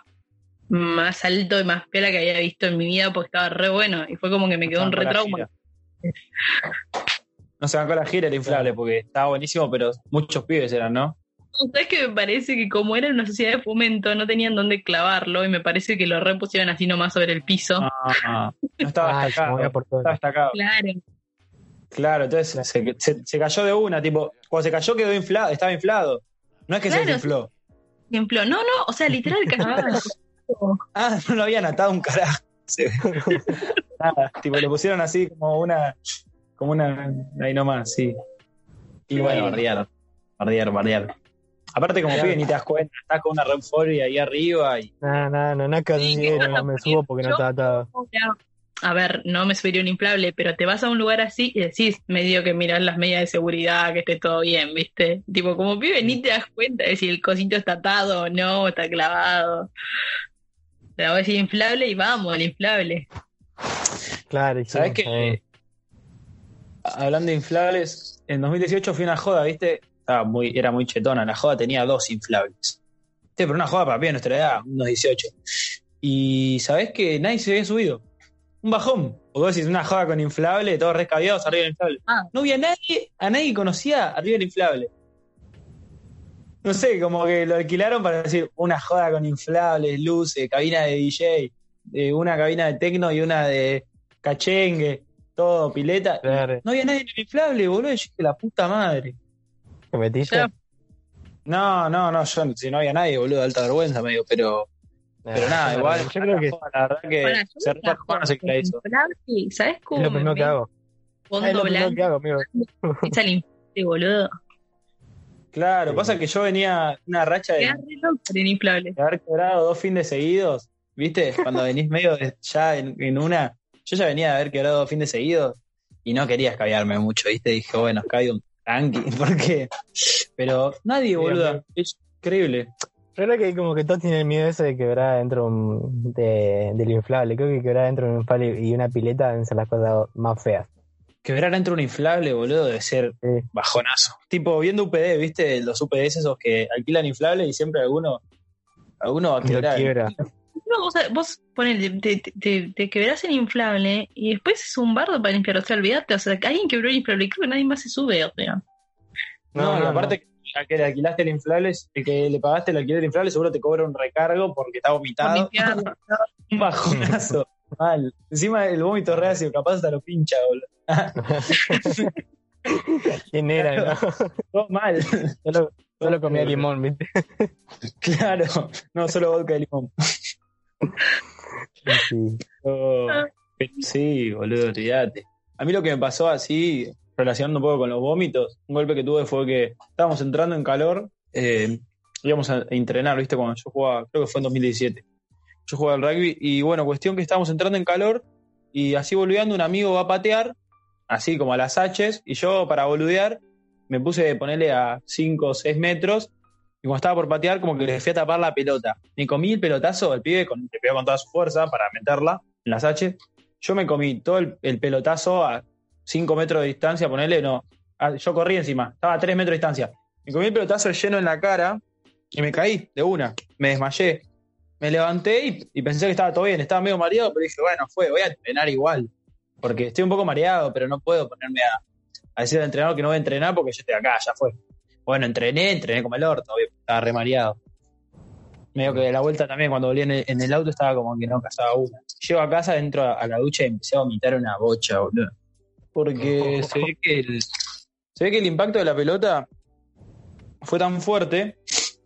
más alto y más piola que había visto en mi vida porque estaba re bueno y fue como que me quedó un No se (laughs) No se bancó la gira el inflable porque estaba buenísimo, pero muchos pibes eran, ¿no? ¿Sabes que me parece que como era una sociedad de fomento no tenían dónde clavarlo y me parece que lo repusieron así nomás sobre el piso? Ah, no estaba se destacado. Estaba destacado. Claro. Claro, entonces se, se- se cayó de una, tipo, cuando se cayó quedó inflado, estaba inflado. No es que se Claro. desinfló. Ejemplo, no, no, o sea, literal. (laughs) (laughs) Ah, no lo habían atado un carajo. Se- (laughs) Nada, tipo, le pusieron así como una, como una, ahí nomás, sí. Y bueno, bardearon, bardearon, bardearon. Aparte como pibe ni te das cuenta, estás con una Renfori ahí arriba y No, no, no, que Sí, que no me subo porque no está atado. A ver, no me subiría un inflable, pero te vas a un lugar así y decís medio que mirás las medidas de seguridad, que esté todo bien, ¿viste? Tipo, como pibe ni te das cuenta de si el cosito está atado o no, está clavado. Pero vos decís inflable y vamos, el inflable. Claro, y sí, ¿Sabes qué? Hablando de inflables, en 2018 fui a una joda, ¿viste? Estaba muy, era muy chetona, la joda tenía dos inflables. ¿Viste? Pero una joda para pie de nuestra edad, unos 18. Y ¿sabés que nadie se había subido? Un bajón. O vos decís, una joda con inflable, todos rescabiados arriba del inflable. Ah. No vi a nadie, a nadie conocía arriba del inflable. No sé, como que lo alquilaron para decir una joda con inflables, luces, cabina de DJ, eh, una cabina de tecno y una de cachengue, todo, pileta. claro, No había nadie en el inflable, boludo. Yo dije, la puta madre. ¿te metiste? No, no, no, yo si no había nadie, boludo, de alta vergüenza, medio, pero, pero nada, yo igual. Yo creo que La verdad que yo se re no sé qué la hizo. ¿Sabes cómo lo primero que hago. Es lo primero que hago, amigo. (laughs) es al inflable, boludo. Claro, Sí. pasa que yo venía una racha de, el de haber quebrado dos fines seguidos, ¿viste? Cuando venís medio de- ya en, en una. Yo ya venía de haber quebrado dos fines seguidos y no quería escabiarme mucho, ¿viste? Dije, bueno, escabio un tranqui, (laughs) porque. Pero nadie, boludo. Es increíble. Yo creo que como que todos tienen miedo ese de quebrar dentro de, del inflable. Creo que quebrar dentro de un inflable y una pileta deben ser las cosas más feas. Quebrar dentro de un inflable, boludo, debe ser Sí. bajonazo. Tipo, viendo UPD, ¿viste? Los UPDs esos que alquilan inflables y siempre alguno, alguno va a Lo quebrar. quiebra. No, vos, vos ponele, te, te, te, quebrás el inflable y después es un bardo para limpiar. O sea, olvídate, o sea, que alguien quebró el inflable y creo que nadie más se sube, o sea. No, No, y no, aparte, al que le alquilaste el inflable, el que le pagaste el alquiler del inflable, seguro te cobra un recargo porque está vomitado. (laughs) un bajonazo. Mal. Encima el vómito reacio, capaz hasta lo pincha, boludo. (laughs) ¿Quién era? no? Todo mal. Solo, solo comía limón, ¿viste? Claro. No, solo vodka de limón. Sí. Oh, sí, boludo, olvídate. A mí lo que me pasó así, relacionando un poco con los vómitos, un golpe que tuve fue que estábamos entrando en calor, eh, íbamos a entrenar, ¿viste? Cuando yo jugaba, creo que fue en 2017. Yo jugaba al rugby y bueno, cuestión que estábamos entrando en calor y así boludeando un amigo va a patear, así como a las H's, y yo para boludear me puse a ponerle a 5 o 6 metros y cuando estaba por patear, como que le fui a tapar la pelota. Me comí el pelotazo, el pibe con, le pegó con toda su fuerza para meterla en las H. Yo me comí todo el, el pelotazo a 5 metros de distancia, ponele, no. Yo corrí encima, estaba a 3 metros de distancia. Me comí el pelotazo lleno en la cara y me caí de una. Me desmayé. Me levanté y, y pensé que estaba todo bien. Estaba medio mareado, pero dije, bueno, fue, voy a entrenar igual. Porque estoy un poco mareado, pero no puedo ponerme a, a decir al entrenador que no voy a entrenar porque yo estoy acá, ya fue. Bueno, entrené, entrené como el orto, obvio, estaba re mareado. Medio que de la vuelta también, cuando volví en el, en el auto, estaba como que no casaba una. Llego a casa, entro a, a la ducha y empecé a vomitar una bocha, boludo. Porque (laughs) se ve que el, se ve que el impacto de la pelota fue tan fuerte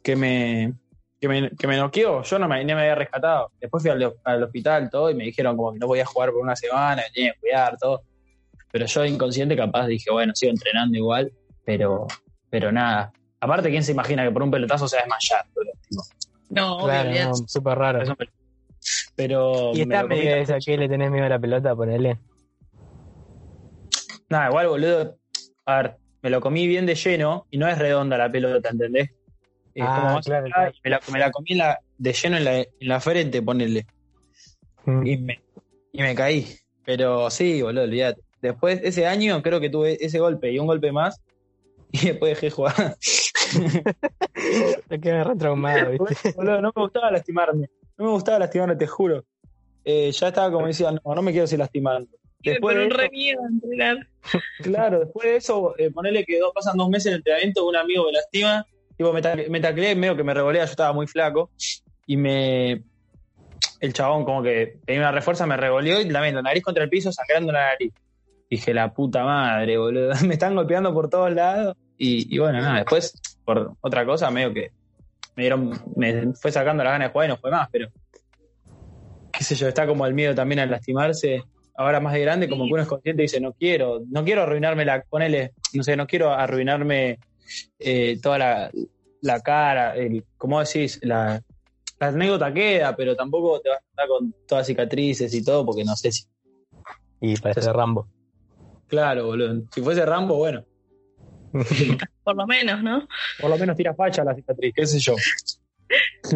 que me, que me, que me noqueó. Yo no me, ni me había rescatado. Después fui al, al hospital todo y me dijeron como que no podía jugar por una semana, que tenía que cuidar todo. Pero yo inconsciente capaz dije, bueno, sigo entrenando igual, pero, pero nada. Aparte, ¿quién se imagina que por un pelotazo se va a desmayar? No, Claro, no, súper raro. me- Pero Y me medida tan- esa que le tenés miedo a la pelota, ponele. Nada, igual, boludo. A ver, me lo comí bien de lleno y no es redonda la pelota, ¿entendés? Es Ah, como más claro, claro. me, la, me la comí la- de lleno en la, en la frente, ponele. Mm. Y me, y me caí. Pero sí, boludo, olvídate. Después, ese año, creo que tuve ese golpe y un golpe más. Y después dejé de jugar. (laughs) Te quedas re traumado, ¿viste? boludo, no me gustaba lastimarme. No me gustaba lastimarme, te juro. Eh, ya estaba como decía, no, no me quiero seguir lastimando. Después de un eso- re miedo a entrenar. (laughs) Claro, después de eso, eh, ponele que dos, pasan dos meses en el entrenamiento, un amigo me lastima, tipo, me, ta- me tacleé, medio que me revolea, yo estaba muy flaco, y me. El chabón, como que tenía una refuerza, me revoleó y también la nariz contra el piso, sangrando la nariz. Dije, la puta madre, boludo. (laughs) Me están golpeando por todos lados. Y, y bueno, nada, después, por otra cosa, medio que me dieron, me fue sacando las ganas de jugar y no fue más, pero. Qué sé yo, está como el miedo también al lastimarse ahora más de grande, como que uno es consciente y dice, no quiero, no quiero arruinarme la, ponele, no sé, no quiero arruinarme eh, toda la, la cara, el, ¿cómo decís? La, la anécdota queda, pero tampoco te vas a estar con todas cicatrices y todo, porque no sé si, Y parece Rambo. claro, boludo, si fuese Rambo, bueno, (laughs) Por lo menos, ¿no? por lo menos tira facha la cicatriz, qué sé yo.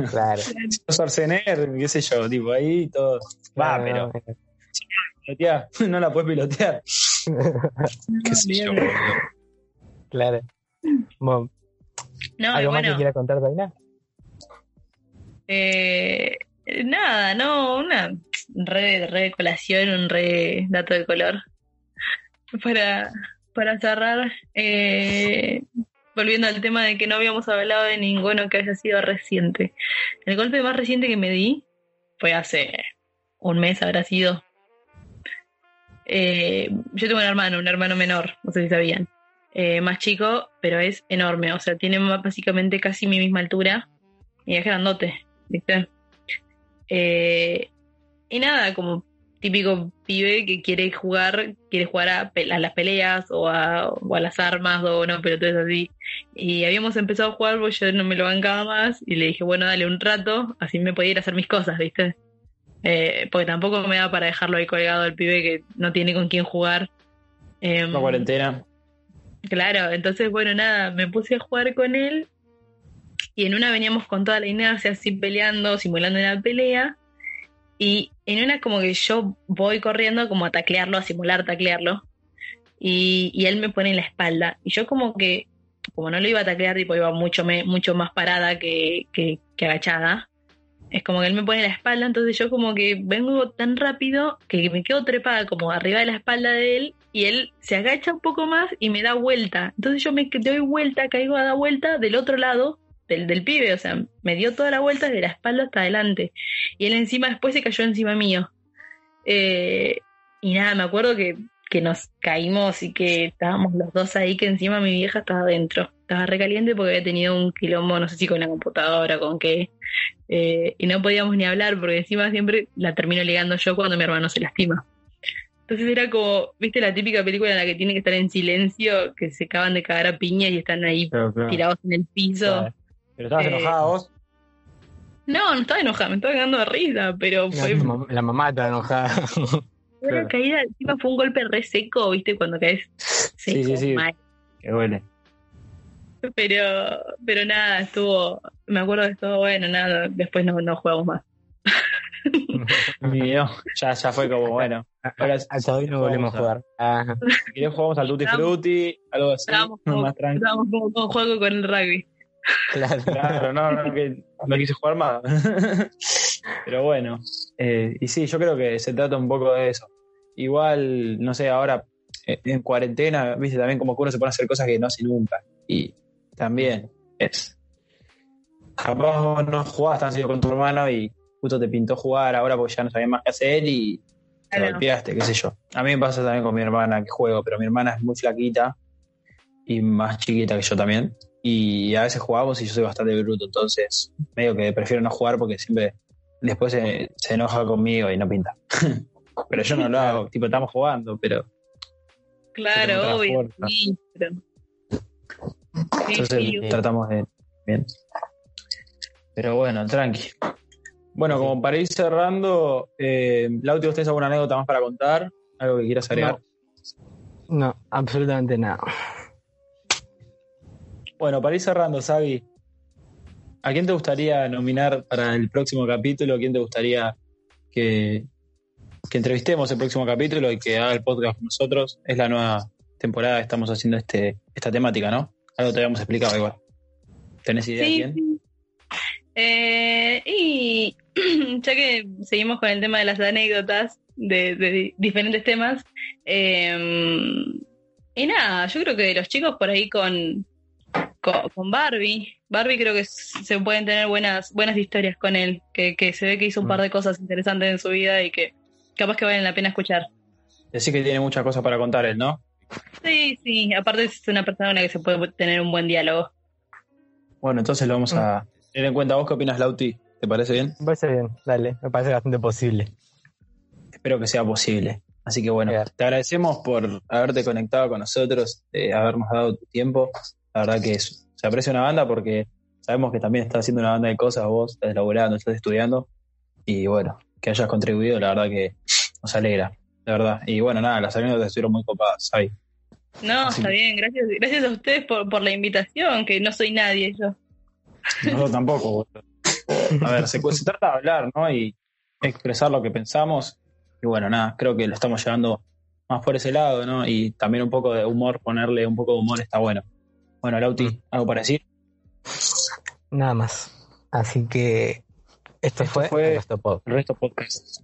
Claro. Schwarzenegger, qué sé yo, tipo, ahí todo, va, pero Claro, pilotear, (laughs) no la puedes pilotear, (laughs) qué sé yo, boludo. Claro. Bueno, No, ¿Algo más bueno, que quieras contar, Taina? eh, nada, no, una re, re colación, un re dato de color. Para, para cerrar, eh, volviendo al tema de que no habíamos hablado de ninguno que haya sido reciente. El golpe más reciente que me di fue hace un mes, habrá sido. Eh, yo tengo un hermano, un hermano menor, no sé si sabían. Eh, más chico, pero es enorme, o sea, tiene básicamente casi mi misma altura y es grandote, ¿viste? Y nada, como típico pibe que quiere jugar, quiere jugar a, las peleas o a, o a las armas o no, pero todo es así. Y habíamos empezado a jugar porque yo no me lo bancaba más y le dije, bueno, dale un rato, así me podía ir a hacer mis cosas, ¿viste? Eh, porque tampoco me da para dejarlo ahí colgado al pibe que no tiene con quién jugar. Em, Una cuarentena. Claro, entonces, bueno, nada, me puse a jugar con él y en una veníamos con toda la inercia así peleando, simulando una pelea y en una como que yo voy corriendo como a taclearlo, a simular taclearlo y, y él me pone en la espalda y yo como que, como no lo iba a taclear, tipo iba mucho, me, mucho más parada que, que, agachada, es como que él me pone en la espalda, entonces yo como que vengo tan rápido que me quedo trepada como arriba de la espalda de él y él se agacha un poco más y me da vuelta. Entonces yo me doy vuelta, caigo a dar vuelta del otro lado del, del pibe, o sea, me dio toda la vuelta de la espalda hasta adelante. Y él encima después se cayó encima mío. Eh, y nada, me acuerdo que, que nos caímos y que estábamos los dos ahí, que encima mi vieja estaba adentro. Estaba recaliente porque había tenido un quilombo, no sé si con la computadora, con qué. Eh, y no podíamos ni hablar porque encima siempre la termino ligando yo cuando mi hermano se lastima. Entonces era como, viste la típica película en la que tienen que estar en silencio, que se acaban de cagar a piña y están ahí claro. tirados en el piso. Claro. Pero estabas Eh, enojada vos. No, no estaba enojada, me estaba cagando de risa, pero fue La, mam- la mamá está enojada. (laughs) una claro. caída, encima fue un golpe re seco, viste, cuando caes seco, sí, sí. mal. Que duele. Pero, pero nada, estuvo, me acuerdo que estuvo bueno, nada, después no, no jugamos más. (laughs) No, ya, ya fue como, bueno. Ahora (laughs) Ah, todavía no volvemos a jugar. Ajá. si querés jugamos al Tutti Frutti, algo así, Estábamos más tranquilo. estábamos como juego con el rugby. Claro. Claro, no, no, que no quise jugar más. (laughs) Pero bueno, eh, y sí, yo creo que se trata un poco de eso. Igual, no sé, ahora eh, en cuarentena, viste, también como que uno se pone a hacer cosas que no hace nunca. Y también es. Capaz vos no jugabas tan con tu hermano y justo te pintó jugar ahora porque ya no sabías más qué hacer y te Claro. golpeaste, qué sé yo. A mí me pasa también con mi hermana que juego, pero mi hermana es muy flaquita y más chiquita que yo también. Y a veces jugamos y yo soy bastante bruto, entonces medio que prefiero no jugar porque siempre después se, se enoja conmigo y no pinta. (laughs) pero yo no lo hago, tipo, estamos jugando, pero Claro, Pero obvio. Sí, pero- entonces sí, tratamos de... Bien. Pero bueno, tranqui. Bueno, como para ir cerrando, eh, Lauti, ¿ustedes alguna anécdota más para contar? ¿Algo que quieras agregar? No, absolutamente nada. Bueno, para ir cerrando, Sabi, ¿a quién te gustaría nominar para el próximo capítulo? ¿Quién te gustaría que, que entrevistemos el próximo capítulo y que haga el podcast con nosotros? Es la nueva temporada que estamos haciendo este, esta temática, ¿no? Algo te habíamos explicado igual. ¿Tenés idea de quién? sí. Eh, y (clears throat) ya que seguimos con el tema de las anécdotas de, de di- diferentes temas, eh, y nada, yo creo que los chicos por ahí con, con, con Barbie, Barbie creo que se pueden tener buenas, buenas historias con él, que, que se ve que hizo un par de cosas interesantes en su vida y que capaz que valen la pena escuchar. Decís que tiene muchas cosas para contar él, ¿no? Sí, sí, aparte es una persona con la que se puede tener un buen diálogo. Bueno, entonces lo vamos a tener en cuenta. ¿Vos qué opinas, Lauti? ¿Te parece bien? Me parece bien, dale, me parece bastante posible. Espero que sea posible. Así que bueno, te agradecemos por haberte conectado con nosotros, eh, habernos dado tu tiempo. La verdad que es- se aprecia una banda porque sabemos que también estás haciendo una banda de cosas vos, estás laburando, estás estudiando. Y bueno, que hayas contribuido, la verdad que nos alegra, la verdad. Y bueno, nada, las anécdotas estuvieron muy copadas, ¿sabes? No, Así está que- bien, gracias, gracias a ustedes por, por la invitación, que no soy nadie yo. Nosotros tampoco. A ver, se, se trata de hablar, ¿no? Y expresar lo que pensamos. Y bueno, nada, creo que lo estamos llevando más por ese lado, ¿no? Y también un poco de humor, ponerle un poco de humor está bueno. Bueno, Lauti, ¿algo para decir? Nada más. Así que esto, Esto fue, fue- el Resto Pod. El resto podcast.